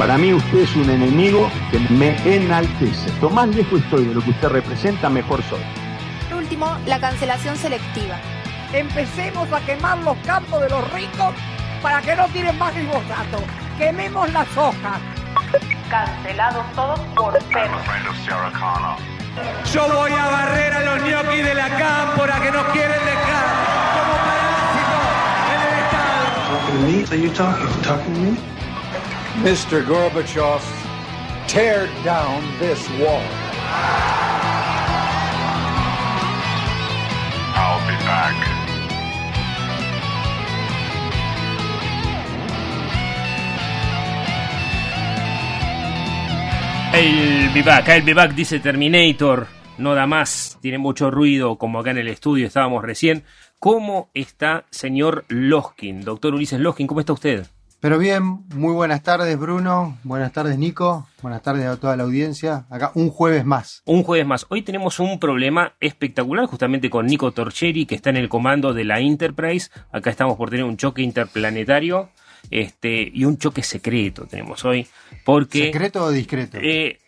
Para mí usted es un enemigo que me enaltece. Lo más lejos estoy de lo que usted representa, mejor soy. Por último, la cancelación selectiva. empecemos a quemar los campos de los ricos para que no tiren más glifosato. Quememos las hojas. Cancelados todos por cero. Yo voy a barrer a los ñoquis de la cámpora que nos quieren dejar como parásitos en el Estado. Mr. Gorbachev, tear down this wall. I'll be back. El vivac, el vivac dice Terminator, no da más, tiene mucho ruido, como acá en el estudio estábamos recién. ¿Cómo está, señor Loskin? Doctor Ulises Loskin, ¿cómo está usted? Pero bien, muy buenas tardes Bruno, buenas tardes Nico, buenas tardes a toda la audiencia. Acá un jueves más. Un jueves más. Hoy tenemos un problema espectacular justamente con Nico Torcheri, que está en el comando de la Enterprise. Acá estamos por tener un choque interplanetario este, y un choque secreto tenemos hoy. Porque ¿Secreto o discreto? Eh,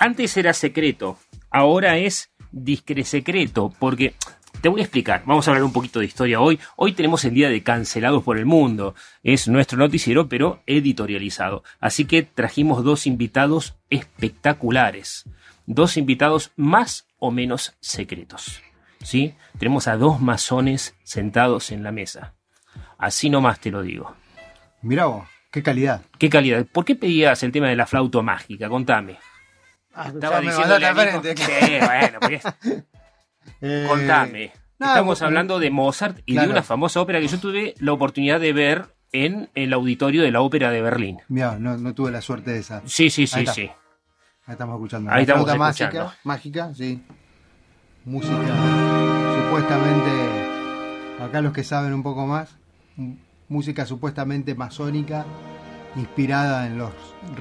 antes era secreto, ahora es discre secreto, porque te voy a explicar, vamos a hablar un poquito de historia hoy. Hoy tenemos el día de cancelados por el mundo, es nuestro noticiero, pero editorializado. Así que trajimos dos invitados espectaculares, dos invitados más o menos secretos. ¿Sí? Tenemos a dos masones sentados en la mesa. Así nomás te lo digo. Mirá vos, qué calidad. ¿Qué calidad? ¿Por qué pedías el tema de la flauta mágica? Contame. Ah, Estaba. Sí, bueno, Eh, contame. No, Estamos hablando de Mozart y Claro. de una famosa ópera que yo tuve la oportunidad de ver en el auditorio de la Ópera de Berlín. Mirá, no, no tuve la suerte de esa. Sí, sí, Ahí sí, está. sí. Ahí estamos escuchando. Ahí La estamos escuchando. mágica, mágica, sí. Música supuestamente, acá los que saben un poco más, música supuestamente masónica, inspirada en los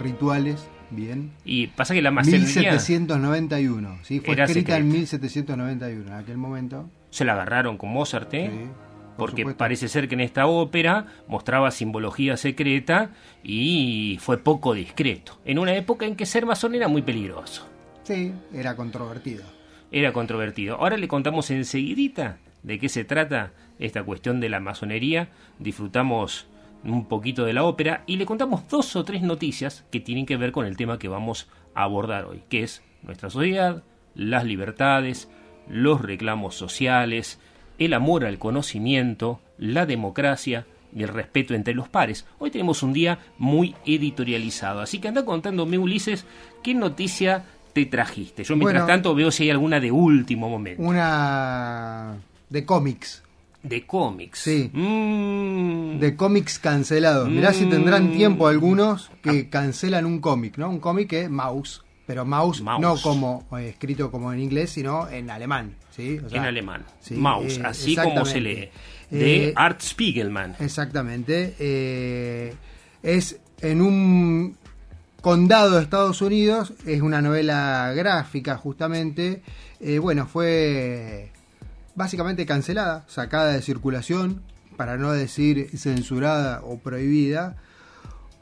rituales, bien. Y pasa que la masonería 1791, ¿sí? Fue escrita en secreta. 1791, en aquel momento. Se la agarraron con Mozart, ¿eh? sí, por Porque supuesto. parece ser que en esta ópera mostraba simbología secreta y fue poco discreto. En una época en que ser masón era muy peligroso. Sí, era controvertido. era controvertido. Ahora le contamos enseguidita de qué se trata esta cuestión de la masonería, disfrutamos un poquito de la ópera y le contamos dos o tres noticias que tienen que ver con el tema que vamos a abordar hoy, que es nuestra sociedad, las libertades, los reclamos sociales, el amor al conocimiento, la democracia y el respeto entre los pares. Hoy tenemos un día muy editorializado, así que anda contándome Ulises qué noticia te trajiste. Yo mientras Bueno. tanto veo si hay alguna de último momento. Una de cómics, De cómics. Sí. Mm. de cómics cancelados. Mirá si tendrán Mm. tiempo algunos que cancelan un cómic, ¿no? Un cómic que es Mouse, pero Mouse, Mouse. no como eh, escrito como en inglés, sino en alemán, ¿sí? O sea, en alemán. sí, Mouse, eh, así como se lee. De Eh, Art Spiegelman. Exactamente. es en un condado de Estados Unidos, es una novela gráfica justamente. bueno, fue básicamente cancelada, sacada de circulación, para no decir censurada o prohibida,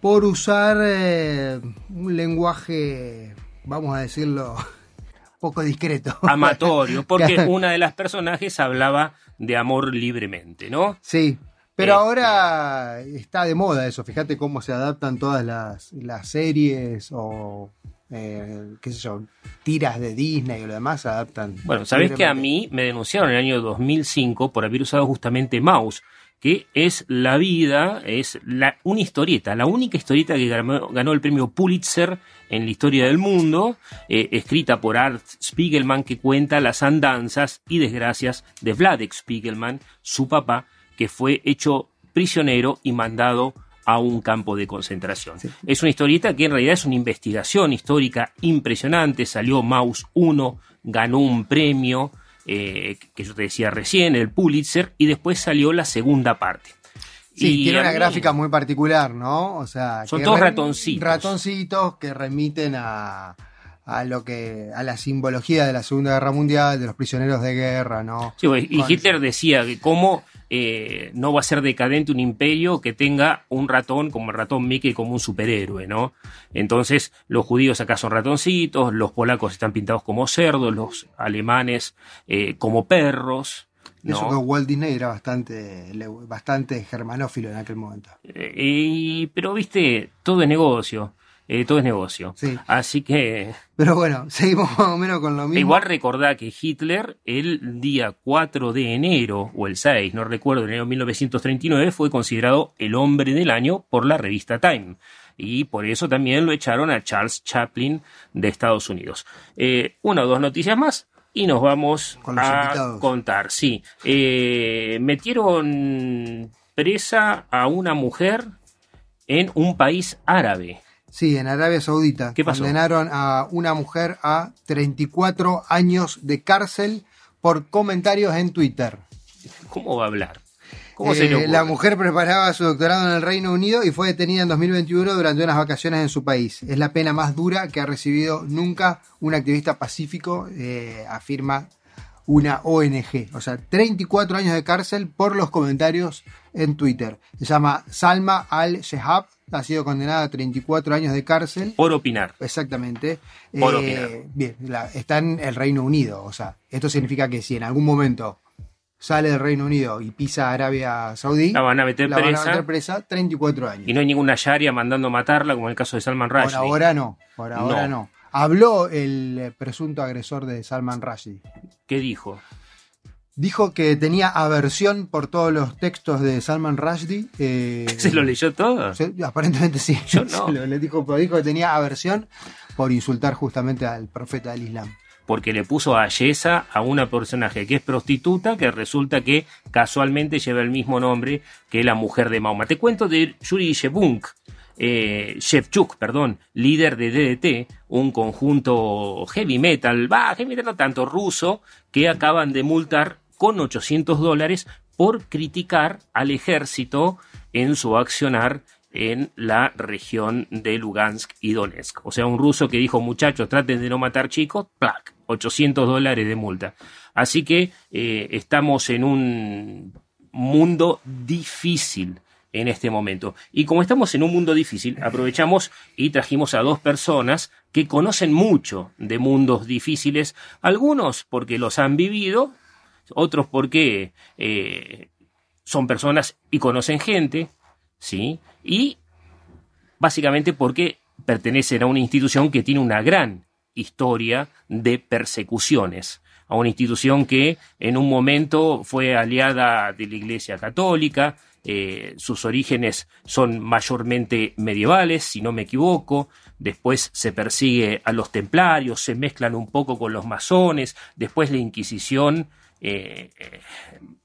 por usar eh, un lenguaje, vamos a decirlo, poco discreto. Amatorio, porque una de las personajes hablaba de amor libremente, ¿no? Sí, pero Este- ahora está de moda eso. Fíjate cómo se adaptan todas las, las series o, eh, qué sé yo, tiras de Disney y lo demás se adaptan. Bueno, sabés que a mí me denunciaron en el año 2005 por haber usado justamente Mouse, que es la vida, es la, una historieta, la única historieta que ganó, ganó el premio Pulitzer en la historia del mundo, eh, escrita por Art Spiegelman, que cuenta las andanzas y desgracias de Vladek Spiegelman, su papá, que fue hecho prisionero y mandado a un campo de concentración. Es una historieta que en realidad es una investigación histórica impresionante. Salió Maus 1, ganó un premio, eh, que yo te decía recién, el Pulitzer, y después salió la segunda parte. Sí, Y tiene una mí- gráfica muy particular, ¿no? O sea, Son todos ratoncitos. Ratoncitos que remiten a, a lo que a la simbología de la Segunda Guerra Mundial, de los prisioneros de guerra, ¿no? Sí, pues, y Hitler decía que cómo eh, no va a ser decadente un imperio que tenga un ratón como el ratón Mickey como un superhéroe, ¿no? Entonces, los judíos acá son ratoncitos, los polacos están pintados como cerdos, los alemanes eh, como perros. ¿no? Eso que Walt Disney era bastante, bastante germanófilo en aquel momento. Eh, y- pero, viste, todo es negocio. Eh, todo es negocio. Sí. Así que Pero bueno, seguimos más o menos con lo mismo. Igual recordá que Hitler el día 4 de enero, o el 6, no recuerdo, enero de 1939, fue considerado el hombre del año por la revista Time. Y por eso también lo echaron a Charles Chaplin de Estados Unidos. Eh, una o dos noticias más y nos vamos Con a invitados. contar. Sí, Eh, metieron presa a una mujer en un país árabe. Sí, en Arabia Saudita. ¿Qué pasó? Condenaron a una mujer a 34 años de cárcel por comentarios en Twitter. ¿Cómo va a hablar? ¿Cómo se le Eh, la mujer preparaba su doctorado en el Reino Unido y fue detenida en 2021 durante unas vacaciones en su país. Es la pena más dura que ha recibido nunca un activista pacífico, eh, afirma una ONG. O sea, 34 años de cárcel por los comentarios en Twitter. Se llama Salma al-Shehab, ha sido condenada a 34 años de cárcel. Por opinar. Exactamente. Por Eh, opinar. bien, la- está en el Reino Unido. O sea, esto significa que si en algún momento sale del Reino Unido y pisa a Arabia Saudí, La van a meter la van a presa. meter presa 34 años. Y no hay ninguna Sharia mandando matarla, como en el caso de Salman Por Rushdie. ahora no, por ahora No. no. Habló el eh, presunto agresor de Salman Rushdie. ¿Qué dijo? Dijo que tenía aversión por todos los textos de Salman Rushdie. eh, ¿Se lo leyó todo? se- aparentemente sí. Yo no. Lo- le dijo, que tenía aversión por insultar justamente al profeta del Islam. Porque le puso a Yesa a una personaje que es prostituta, que resulta que casualmente lleva el mismo nombre que la mujer de Mahoma. Te cuento de Yuri Shevunk, eh, Shevchuk, perdón, líder de DDT, un conjunto heavy metal, va, heavy metal no tanto, ruso, que acaban de multar con 800 dólares por criticar al ejército en su accionar en la región de Lugansk y Donetsk. O sea, un ruso que dijo, muchachos, traten de no matar chicos, ¡plac! 800 dólares de multa. Así que eh, estamos en un mundo difícil en este momento. Y como estamos en un mundo difícil, aprovechamos y trajimos a dos personas que conocen mucho de mundos difíciles, algunos porque los han vivido, otros porque eh, son personas y conocen gente, ¿sí? Y básicamente porque pertenecen a una institución que tiene una gran historia de persecuciones, a una institución que en un momento fue aliada de la Iglesia Católica, eh, sus orígenes son mayormente medievales, si no me equivoco, después se persigue a los templarios, se mezclan un poco con los masones, después la Inquisición eh,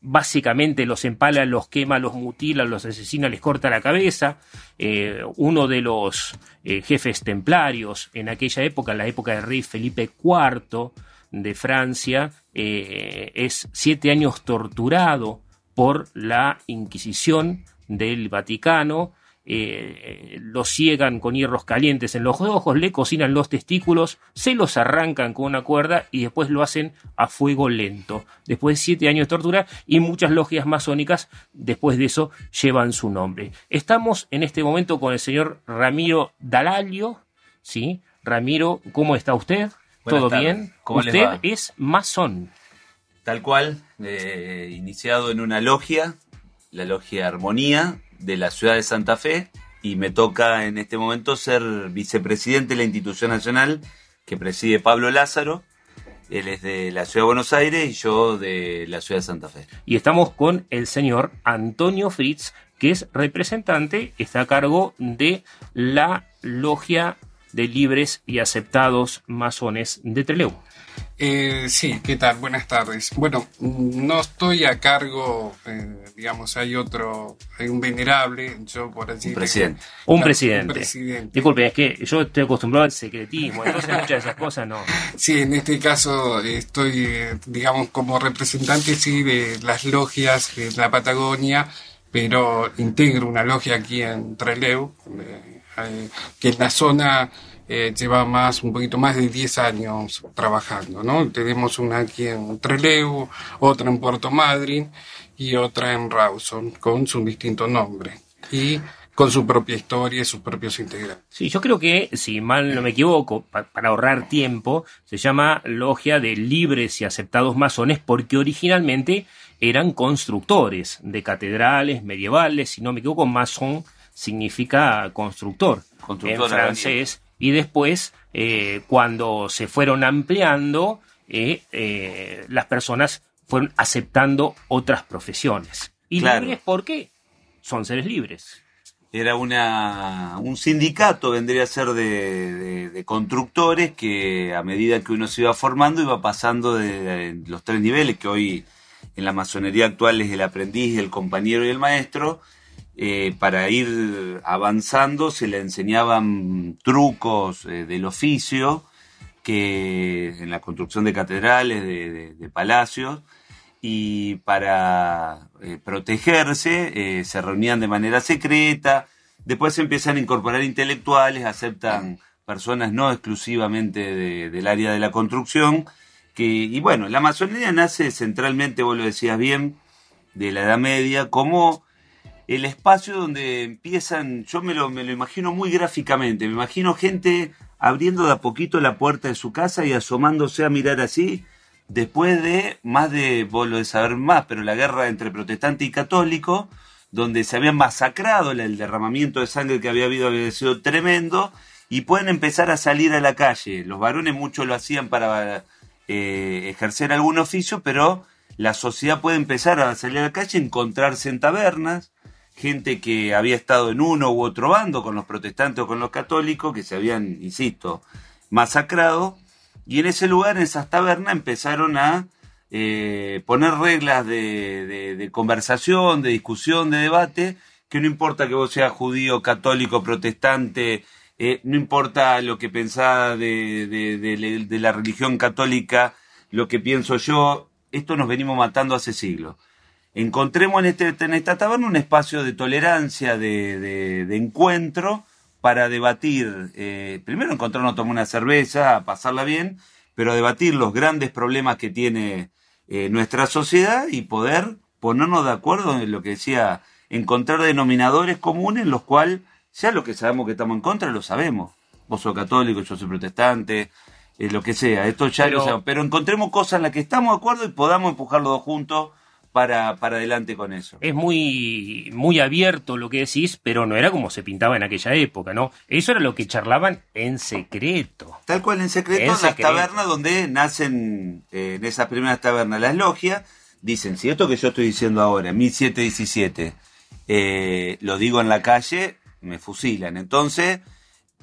básicamente los empala, los quema, los mutila, los asesina, les corta la cabeza. Eh, uno de los jefes templarios en aquella época, en la época del rey Felipe IV de Francia, es siete años torturado por la Inquisición del Vaticano. eh, lo ciegan con hierros calientes en los ojos, le cocinan los testículos, se los arrancan con una cuerda y después lo hacen a fuego lento. Después de siete años de tortura y muchas logias masónicas, después de eso, llevan su nombre. Estamos en este momento con el señor Ramiro Dalalio. ¿Sí? Ramiro, ¿cómo está usted? ¿Todo bien? ¿Cómo les usted es masón. Tal cual, eh, iniciado en una logia, la logia Armonía de la ciudad de Santa Fe, y me toca en este momento ser vicepresidente de la institución nacional que preside Pablo Lázaro. Él es de la ciudad de Buenos Aires y yo de la ciudad de Santa Fe. y estamos con el señor Antonio Fritz, que es representante, está a cargo de la logia de libres y aceptados masones de Trelew. Eh, sí, ¿qué tal? Buenas tardes. Bueno, no estoy a cargo, eh, digamos, hay otro, hay un venerable, yo por así Un presidente. Un, Claro, presidente. un presidente. Disculpe, es que yo estoy acostumbrado al secretismo, entonces muchas de esas cosas no. Sí, en este caso estoy, eh, digamos, como representante, sí, de las logias de la Patagonia, pero integro una logia aquí en Trelew, eh, eh, que en la zona eh, lleva más, un poquito más de 10 años trabajando, ¿no? Tenemos una aquí en Trelew, otra en Puerto Madryn y otra en Rawson, con su distinto nombre. Y con su propia historia y sus propios integrantes. Sí, yo creo que, si mal no me equivoco, pa- para ahorrar tiempo, se llama Logia de Libres y Aceptados Masones porque originalmente eran constructores de catedrales medievales. Si no me equivoco, masón significa constructor, Constructor en francés. Y después, eh, cuando se fueron ampliando, eh, eh, las personas fueron aceptando otras profesiones. Y Claro. libres porque son seres libres. Era una, un sindicato, vendría a ser de, de- de constructores que a medida que uno se iba formando iba pasando de, de los tres niveles que hoy en la masonería actual es el aprendiz, el compañero y el maestro. Eh, para ir avanzando se le enseñaban trucos eh, del oficio que en la construcción de catedrales, de, palacios, y para eh, protegerse se reunían de manera secreta, después se empiezan a incorporar intelectuales, aceptan personas no exclusivamente de- del área de la construcción, que, y bueno, la masonería nace centralmente, vos lo decías bien, de la Edad Media, como el espacio donde empiezan, yo me lo, me lo imagino muy gráficamente, me imagino gente abriendo de a poquito la puerta de su casa y asomándose a mirar así, después de más de, vos lo de saber más, pero la guerra entre protestante y católico, donde se habían masacrado, el- derramamiento de sangre que había habido había sido tremendo, y pueden empezar a salir a la calle. Los varones mucho lo hacían para eh, ejercer algún oficio, pero la sociedad puede empezar a salir a la calle, encontrarse en tabernas, gente que había estado en uno u otro bando, con los protestantes o con los católicos, que se habían, insisto, masacrado, y en ese lugar, en esas tabernas, empezaron a eh, poner reglas de, conversación, de discusión, de debate, que no importa que vos seas judío, católico, protestante, eh, no importa lo que pensás de- de la religión católica, lo que pienso yo, esto nos venimos matando hace siglos. Encontremos en, este, en esta taberna un espacio de tolerancia, de, de- de encuentro, para debatir, eh, primero encontrarnos a tomar una cerveza, a pasarla bien, pero a debatir los grandes problemas que tiene eh, nuestra sociedad y poder ponernos de acuerdo en lo que decía, encontrar denominadores comunes en los cuales ya lo que sabemos que estamos en contra lo sabemos. Vos sos católico, yo soy protestante, eh, lo que sea, esto ya Pero- lo sabemos. Pero encontremos cosas en las que estamos de acuerdo y podamos empujar los dos juntos para, para adelante con eso. es muy, muy abierto lo que decís, pero no era como se pintaba en aquella época, ¿no? Eso era lo que charlaban en secreto. Tal cual en secreto, En en las tabernas donde nacen, eh, en esas primeras tabernas, las logias, dicen, si esto que yo estoy diciendo ahora, 1717, eh, lo digo en la calle, me fusilan. Entonces,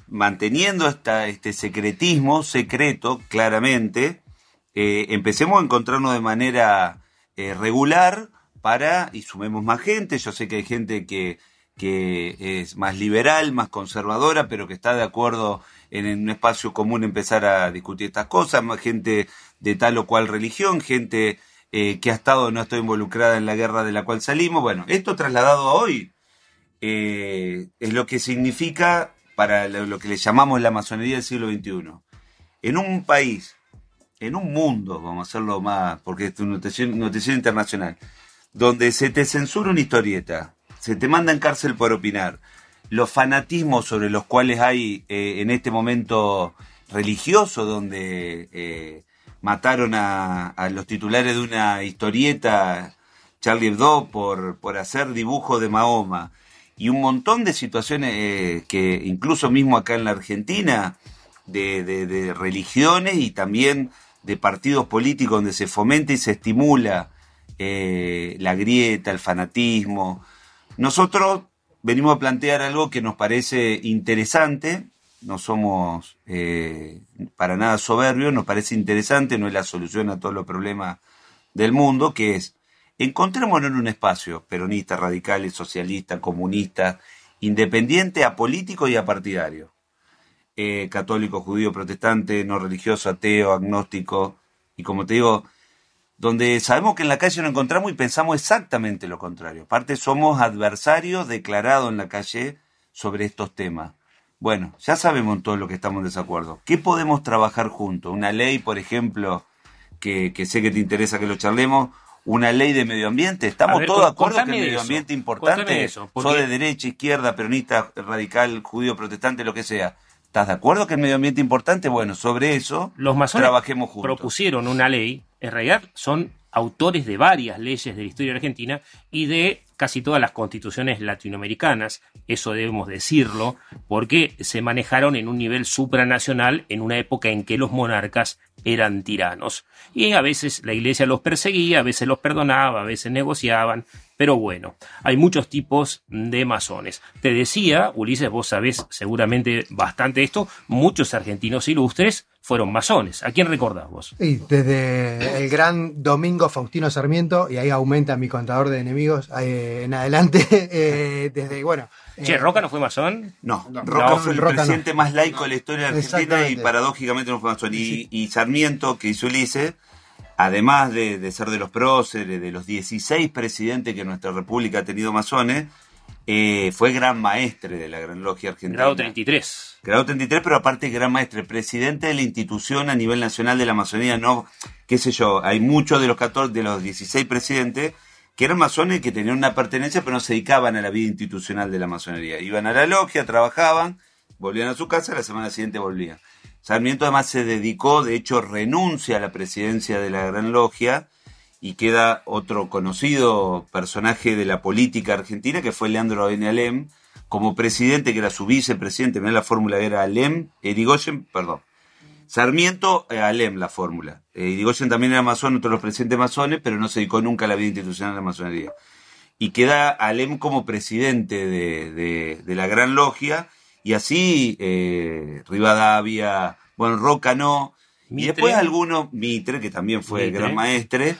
manteniendo esta, este secretismo, secreto, claramente, eh, empecemos a encontrarnos de manera eh, regular para, y sumemos más gente, yo sé que hay gente que, que es más liberal, más conservadora, pero que está de acuerdo en, un espacio común empezar a discutir estas cosas, más gente de tal o cual religión, gente eh, que ha estado, no está involucrada en la guerra de la cual salimos. Bueno, esto trasladado a hoy eh, es lo que significa para lo, lo que le llamamos la masonería del siglo XXI. En un país, en un mundo, vamos a hacerlo más, porque es un noticiero, internacional, donde se te censura una historieta, se te manda en cárcel por opinar, los fanatismos sobre los cuales hay eh, en este momento religioso, donde eh, mataron a, a los titulares de una historieta, Charlie Hebdo, por, por hacer dibujo de Mahoma, y un montón de situaciones eh, que incluso mismo acá en la Argentina, de religiones y también de partidos políticos donde se fomenta y se estimula eh, la grieta, el fanatismo. Nosotros venimos a plantear algo que nos parece interesante no somos eh, para nada soberbios, nos parece interesante, no es la solución a todos los problemas del mundo, que es encontrémonos en un espacio peronista, radical, socialista, comunista, independiente, apolítico y apartidario. Eh, católico, judío, protestante, no religioso, ateo, agnóstico, y como te digo, donde sabemos que en la calle nos encontramos y pensamos exactamente lo contrario. Aparte somos adversarios declarados en la calle sobre estos temas. Bueno, ya sabemos en todo lo que estamos en desacuerdo. ¿Qué podemos trabajar juntos? Una ley, por ejemplo, que, que sé que te interesa que lo charlemos, una ley de medio ambiente. ¿Estamos ver, todos de acuerdo que el medio ambiente es importante? eso, porque- de derecha, izquierda, peronista, radical, judío, protestante, lo que sea. ¿Estás de acuerdo que el medio ambiente es importante? Bueno, sobre eso Los masones trabajemos juntos. propusieron una ley, en realidad son autores de varias leyes de la historia argentina y de casi todas las constituciones latinoamericanas, eso debemos decirlo, porque se manejaron en un nivel supranacional en una época en que los monarcas eran tiranos. Y a veces la iglesia los perseguía, a veces los perdonaba, a veces negociaban, pero bueno, hay muchos tipos de masones. Te decía, Ulises, vos sabés seguramente bastante esto, muchos argentinos ilustres fueron masones. ¿A quién recordás vos? Desde el gran Domingo Faustino Sarmiento, y ahí aumenta mi contador de enemigos eh, en adelante, eh, desde, bueno... Che, eh, ¿Roca no fue masón? No, No, Roca no, fue el Roca no. presidente más laico de la historia de Argentina y paradójicamente no fue masón. Y, y Sarmiento, que hizo Ulises, además de, de ser de los próceres, de los 16 presidentes que nuestra república ha tenido masones, eh, fue gran maestre de la Gran Logia Argentina. Grado 33. Grado 33, pero aparte gran maestre, presidente de la institución a nivel nacional de la Amazonía, no, qué sé yo, hay muchos de los 14, de los 16 presidentes que eran masones que tenían una pertenencia pero no se dedicaban a la vida institucional de la masonería. Iban a la logia, trabajaban, volvían a su casa, la semana siguiente volvían. Sarmiento además se dedicó, de hecho renuncia a la presidencia de la Gran Logia y queda otro conocido personaje de la política argentina que fue Leandro N. Alem, como presidente, que era su vicepresidente, mirá la fórmula era Alem, Irigoyen, perdón. Sarmiento, eh, Alem la fórmula. Eh, Irigoyen también era masón, otro de los presidentes masones, pero no se dedicó nunca a la vida institucional de la masonería. Y queda Alem como presidente de, de- de la Gran Logia, y así eh, Rivadavia, bueno, Roca no, y después algunos, Mitre, que también fue Mitre. gran maestre,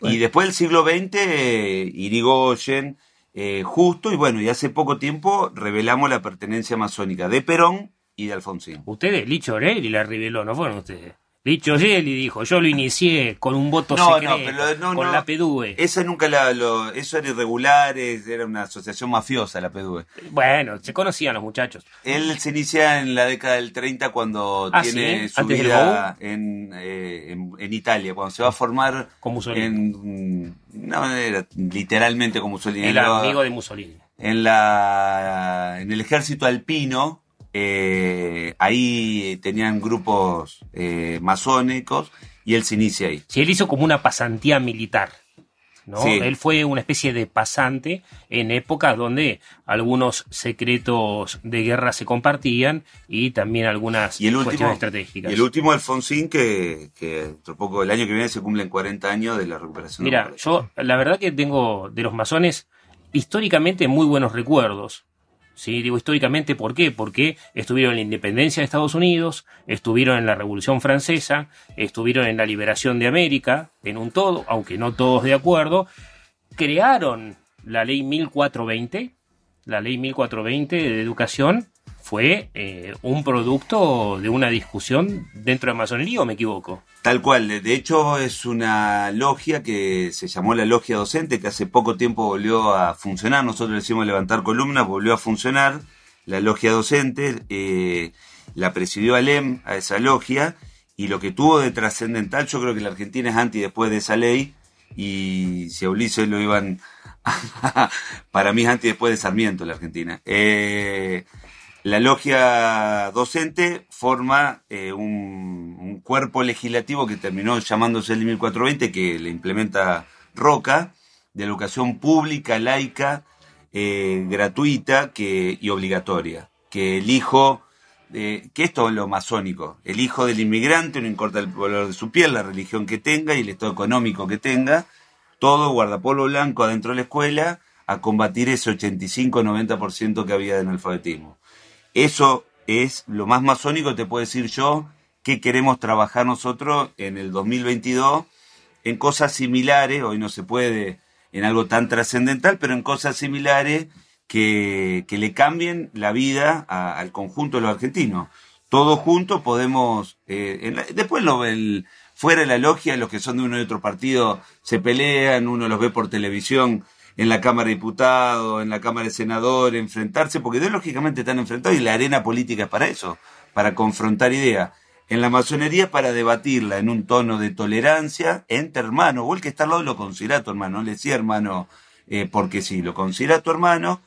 y después del siglo XX, eh, Irigoyen, eh, justo, y bueno, y hace poco tiempo revelamos la pertenencia masónica de Perón y de Alfonsín. Ustedes, Licho Orelli la reveló, ¿no fueron ustedes? Licho Orelli dijo, yo lo inicié con un voto No, secreto, no, pero no, con no. la PDUE. Esa nunca la, lo, eso era irregular, era una asociación mafiosa la PDUE. Bueno, se conocían los muchachos. Él se inicia en la década del 30 cuando Ah, tiene ¿sí? su ¿Antes del vida en, eh, en, en Italia, cuando se va a formar Con Mussolini. en una manera literalmente como Mussolini. El amigo de Mussolini. en la en el ejército alpino eh, ahí tenían grupos eh, masónicos y él se inicia ahí. Sí, él hizo como una pasantía militar. ¿no? Sí. Él fue una especie de pasante en épocas donde algunos secretos de guerra se compartían y también algunas Y el último, cuestiones estratégicas. y el último Alfonsín que, poco el año que viene se cumplen 40 años de la recuperación. Mira, de yo la verdad que tengo de los masones históricamente muy buenos recuerdos. Sí, digo históricamente, ¿por qué? Porque estuvieron en la independencia de Estados Unidos, estuvieron en la Revolución Francesa, estuvieron en la liberación de América, en un todo, aunque no todos de acuerdo, crearon la ley 1420, la ley 1420 de educación fue eh, un producto de una discusión dentro de masonería o me equivoco. Tal cual, de- hecho es una logia que se llamó la logia docente, que hace poco tiempo volvió a funcionar, nosotros le decimos levantar columnas, volvió a funcionar, la logia docente, eh, la presidió Alem a esa logia, y lo que tuvo de trascendental, yo creo que la Argentina es anti después de esa ley, y si a Ulises lo iban, para mí es anti después de Sarmiento la Argentina. Eh, la logia docente forma eh, un, cuerpo legislativo que terminó llamándose el 1420, que le implementa Roca, de educación pública, laica, eh, gratuita que, y obligatoria. Que el hijo, eh, que esto es lo masónico, el hijo del inmigrante, no importa el color de su piel, la religión que tenga y el estado económico que tenga, todo guardapolvo blanco adentro de la escuela a combatir ese 85-90% que había de analfabetismo. Eso es lo más masónico, te puedo decir yo, que queremos trabajar nosotros en el 2022 en cosas similares, hoy no se puede en algo tan trascendental, pero en cosas similares que, que le cambien la vida a- al conjunto de los argentinos. Todos juntos podemos, eh, en la- después lo, fuera de la logia, los que son de uno y otro partido se pelean, uno los ve por televisión en la Cámara de Diputados, en la Cámara de Senadores, enfrentarse, porque ideológicamente están enfrentados y la arena política es para eso, para confrontar ideas. En la masonería para debatirla en un tono de tolerancia entre hermanos. O el que está al lado lo considera tu hermano, no le decía hermano eh, porque sí, lo considera tu hermano.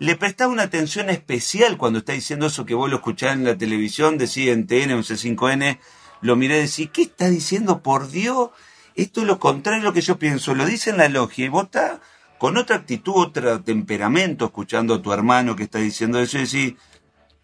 Le prestaba una atención especial cuando está diciendo eso que vos lo escuchás en la televisión, decía en TN o en C5N, lo miré y decís, ¿qué está diciendo por Dios? Esto es lo contrario a lo que yo pienso. Lo dice en la logia y vos estás con otra actitud, otro temperamento, escuchando a tu hermano que está diciendo eso y decís,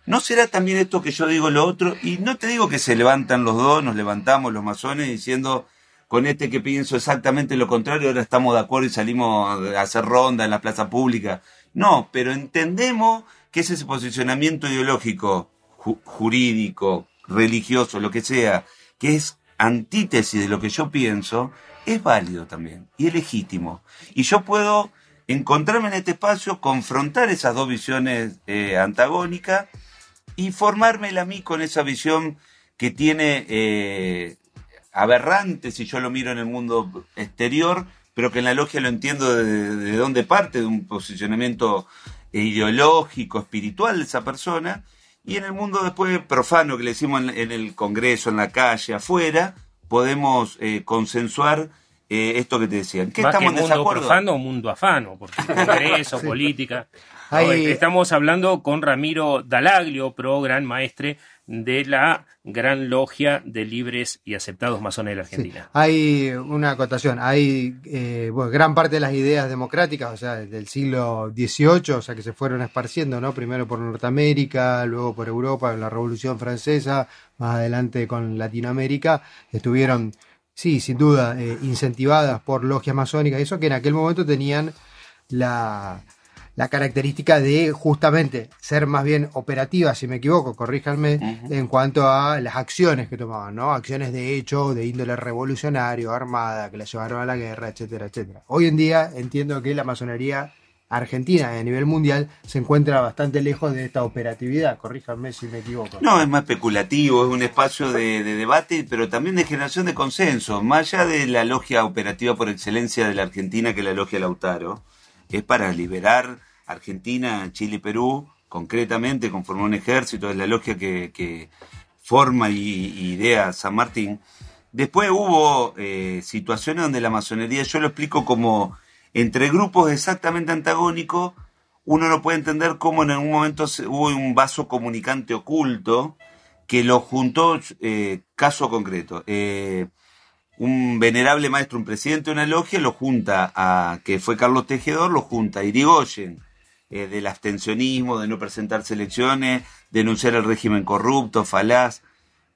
¿no será también esto que yo digo lo otro? Y no te digo que se levantan los dos, nos levantamos los masones diciendo, con este que pienso exactamente lo contrario, ahora estamos de acuerdo y salimos a hacer ronda en la plaza pública. No, pero entendemos que es ese posicionamiento ideológico, ju- jurídico, religioso, lo que sea, que es antítesis de lo que yo pienso, es válido también y es legítimo. Y yo puedo encontrarme en este espacio, confrontar esas dos visiones eh, antagónicas y formármela a mí con esa visión que tiene eh, aberrante si yo lo miro en el mundo exterior, pero que en la logia lo entiendo de, de dónde parte, de un posicionamiento ideológico, espiritual de esa persona, y en el mundo después profano que le decimos en el Congreso, en la calle, afuera, podemos eh, consensuar eh, esto que te decían. ¿Qué Más que estamos en mundo desacuerdo? profano, mundo afano, porque congreso, Sí. política. No, Estamos hablando con Ramiro Dalaglio, pro gran maestre de la Gran Logia de Libres y Aceptados Masones de la Sí, Argentina. Hay una acotación, hay eh, bueno, gran parte de las ideas democráticas, o sea, del siglo XVIII, o sea, que se fueron esparciendo, ¿no? Primero por Norteamérica, luego por Europa, en la Revolución Francesa, más adelante con Latinoamérica, estuvieron, sí, sin duda, eh, incentivadas por logias masónicas, eso que en aquel momento tenían la, la característica de justamente ser más bien operativas, si me equivoco, corríjanme, en cuanto a las acciones que tomaban, ¿no? Acciones de hecho, de índole revolucionario, armada, que la llevaron a la guerra, etcétera, etcétera. Hoy en día entiendo que la masonería argentina a nivel mundial se encuentra bastante lejos de esta operatividad, corríjanme si me equivoco. No, es más especulativo, es un espacio de, de debate, pero también de generación de consenso. Más allá de la logia operativa por excelencia de la Argentina, que la logia Lautaro, es para liberar Argentina, Chile y Perú, concretamente, conformar un ejército, es la logia que, forma y, y idea San Martín. Después hubo eh, situaciones donde la masonería, yo lo explico como entre grupos exactamente antagónicos, uno no puede entender cómo en algún momento hubo un vaso comunicante oculto que lo juntó, eh, caso concreto, eh, un venerable maestro, un presidente de una logia, lo junta a, que fue Carlos Tejedor, lo junta a Irigoyen, eh, del abstencionismo, de no presentarse elecciones, denunciar el régimen corrupto, falaz,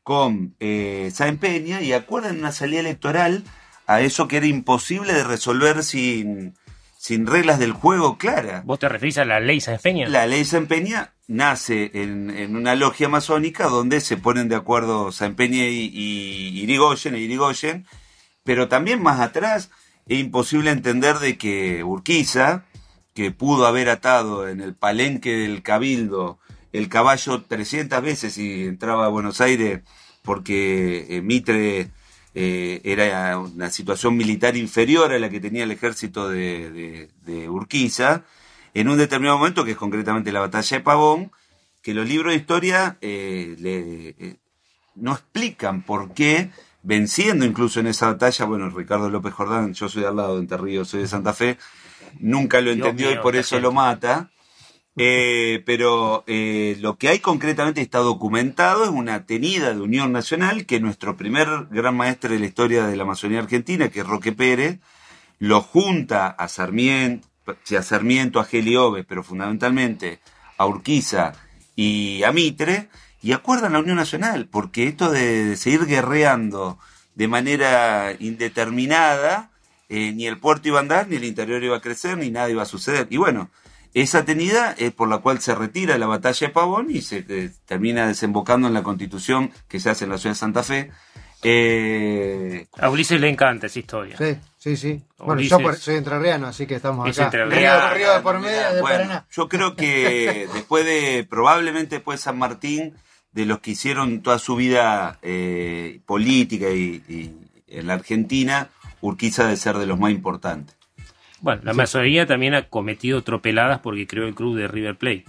con eh, Sáenz Peña y acuerdan una salida electoral a eso que era imposible de resolver sin, sin reglas del juego claras. ¿Vos te referís a la ley Sáenz Peña? La ley Sáenz Peña nace en, en una logia masónica donde se ponen de acuerdo Sáenz Peña y, y Irigoyen e Irigoyen, pero también más atrás es imposible entender de que Urquiza, que pudo haber atado en el palenque del Cabildo el caballo 300 veces y entraba a Buenos Aires porque eh, Mitre eh, era una situación militar inferior a la que tenía el ejército de, de- de Urquiza, en un determinado momento, que es concretamente la batalla de Pavón, que los libros de historia eh, le- eh, no explican por qué, venciendo incluso en esa batalla, bueno, Ricardo López Jordán, yo soy de al lado de Entre Ríos, soy de Santa Fe, nunca lo Dios entendió mío, y por eso gente. lo mata. Eh, pero eh, lo que hay concretamente está documentado es una tenida de Unión Nacional que nuestro primer gran maestre de la historia de la Amazonía Argentina, que es Roque Pérez, lo junta a Sarmiento, a Sarmiento, a pero fundamentalmente a Urquiza y a Mitre, y acuerdan la Unión Nacional, porque esto de seguir guerreando de manera indeterminada, eh, ni el puerto iba a andar, ni el interior iba a crecer, ni nada iba a suceder. Y bueno, Esa tenida es por la cual se retira la batalla de Pavón y se eh, termina desembocando en la constitución que se hace en la ciudad de Santa Fe. Eh, A Ulises le encanta esa historia. Sí, sí, sí. Bueno, Ulises- yo por- soy entrerriano, así que estamos Es acá. entrerriano. Río, Río de por medio de Bueno, Paraná. yo creo que después de, probablemente después de San Martín, de los que hicieron toda su vida eh, política y, y en la Argentina, Urquiza debe ser de los más importantes. Bueno, la masonería también ha cometido tropeladas porque creó el club de River Plate.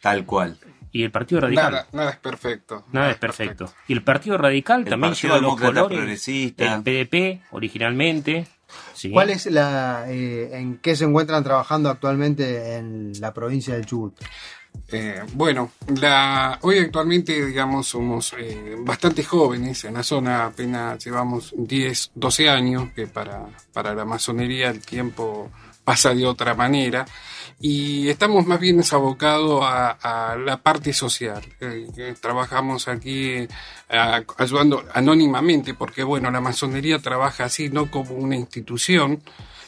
Tal cual. Y el Partido Radical. Nada, nada es perfecto. Nada es perfecto. Y el Partido Radical El también Partido lleva los colores. Progresista. El PDP originalmente. ¿sí? ¿Cuál es la, eh, en qué se encuentran trabajando actualmente en la provincia del Chubut? Eh, bueno, hoy actualmente, digamos, somos eh, bastante jóvenes. En la zona apenas llevamos 10, 12 años, que para, para la masonería el tiempo pasa de otra manera. Y estamos más bien abocados a, la parte social. Eh, trabajamos aquí ayudando anónimamente, porque bueno, la masonería trabaja así, no como una institución,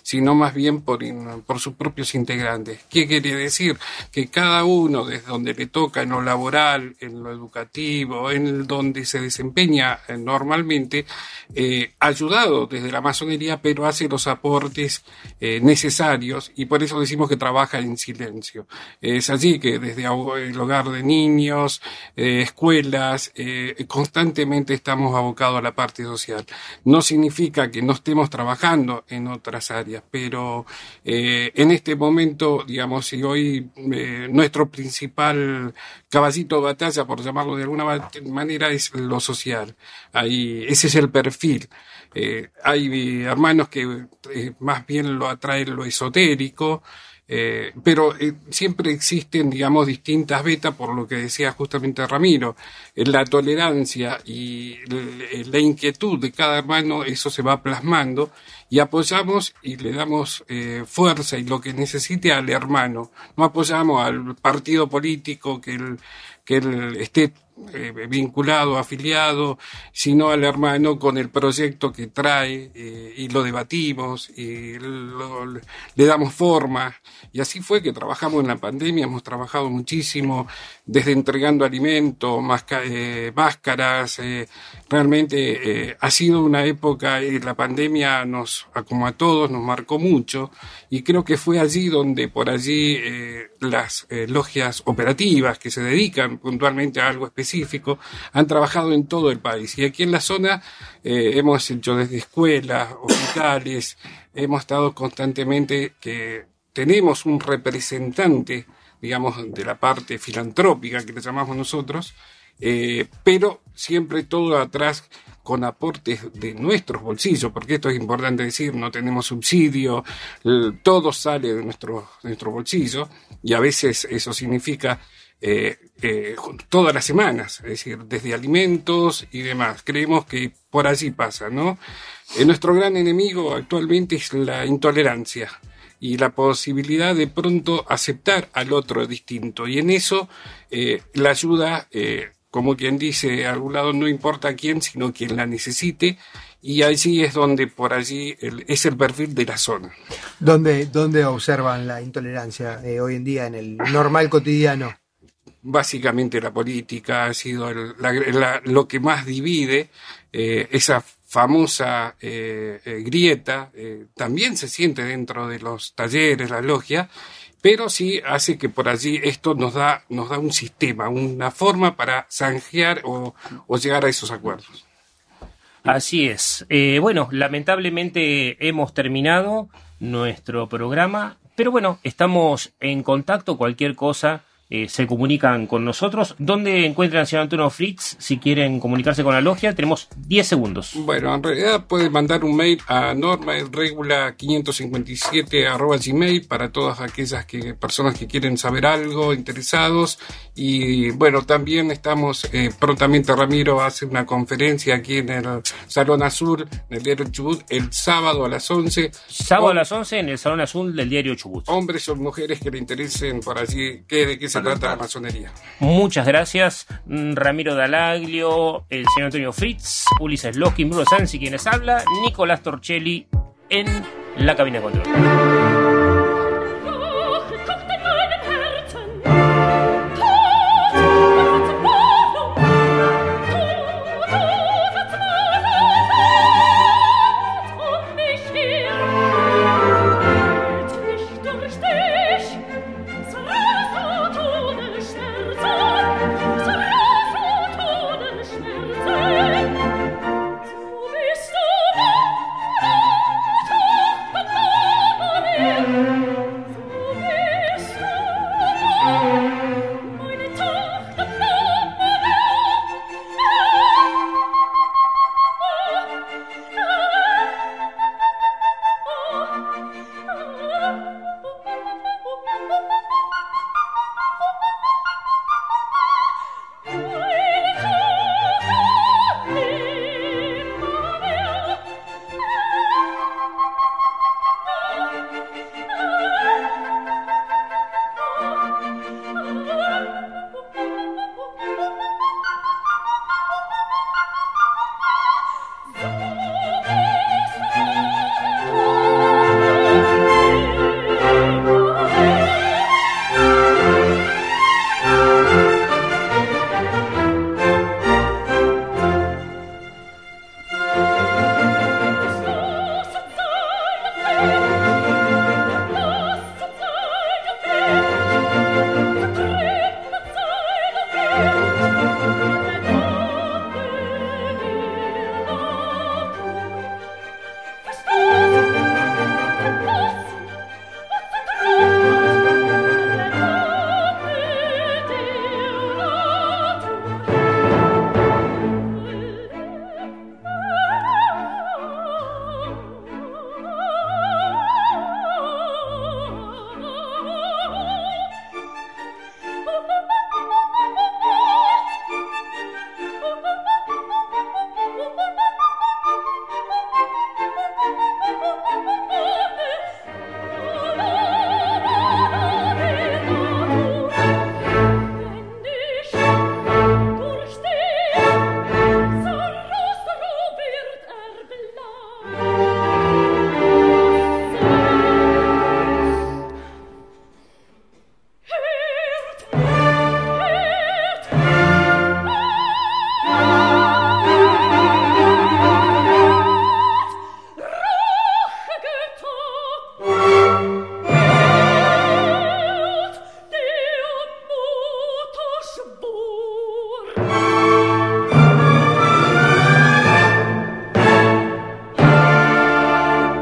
sino más bien por, por sus propios integrantes. ¿Qué quiere decir? Que cada uno, desde donde le toca en lo laboral, en lo educativo, en donde se desempeña eh, normalmente, eh, ayudado desde la masonería, pero hace los aportes eh, necesarios y por eso decimos que trabaja en silencio. Es allí que desde el hogar de niños, escuelas, constantemente estamos abocados a la parte social. No significa que no estemos trabajando en otras áreas, pero eh, en este momento, digamos, si hoy eh, nuestro principal caballito de batalla, por llamarlo de alguna ma- manera, es lo social. Ahí, ese es el perfil. Eh, hay hermanos que más bien lo atraen lo esotérico, eh, pero eh, siempre existen, digamos, distintas betas, por lo que decía justamente Ramiro, Eh, la tolerancia y l- la inquietud de cada hermano, eso se va plasmando y apoyamos y le damos eh, fuerza y lo que necesite al hermano. No apoyamos al partido político que él, que él esté eh, vinculado, afiliado, sino al hermano con el proyecto que trae eh, y lo debatimos y lo- le damos forma. Y así fue que trabajamos en la pandemia, hemos trabajado muchísimo, desde entregando alimentos, masca- eh, máscaras, eh, realmente ha sido una época, y la pandemia nos, como a todos, nos marcó mucho y creo que fue allí donde por allí las logias operativas que se dedican puntualmente a algo específico han trabajado en todo el país. Y aquí en la zona eh, hemos hecho desde escuelas, hospitales, hemos estado constantemente que tenemos un representante digamos, de la parte filantrópica que le llamamos nosotros, eh, pero siempre todo atrás con aportes de nuestros bolsillos, porque esto es importante decir, no tenemos subsidio, todo sale de nuestro, de nuestro y a veces eso significa eh, eh, todas las semanas, es decir, desde alimentos y demás. Creemos que por allí pasa, ¿no? Eh, nuestro gran enemigo actualmente es la intolerancia y la posibilidad de pronto aceptar al otro distinto. Y en eso eh, la ayuda, eh, como quien dice, a algún lado no importa quién, sino quien la necesite. Y allí es donde por allí el- es el perfil de la zona. ¿Dónde, dónde observan la intolerancia eh, hoy en día en el normal cotidiano? Básicamente la política ha sido el- la- lo que más divide eh, esa famosa eh, eh, grieta. también se siente dentro de los talleres, la logia, pero sí hace que por allí esto nos da, nos da un sistema, una forma para zanjear o, o llegar a esos acuerdos. Así es. Bueno, lamentablemente hemos terminado nuestro programa, pero bueno, estamos en contacto, cualquier cosa. Eh, se comunican con nosotros. ¿Dónde encuentran al señor Antonio Fritz si quieren comunicarse con la logia? Tenemos 10 segundos. Bueno, en realidad pueden mandar un mail a normaregula557 arroba gmail para todas aquellas que, personas que quieren saber algo, interesados. Y bueno, también estamos, eh, prontamente Ramiro hace una conferencia aquí en el Salón Azul del diario Chubut el sábado a las 11. Sábado a las 11 en el Salón Azul del diario Chubut. Hombres o mujeres que le interesen por allí, que, de qué se trata la masonería. Muchas gracias, mm, Ramiro Dalaglio, el señor Antonio Fritz, Ulises Loskin, Bruno Sansi, quienes habla, Nicolás Torchelli en la cabina de control.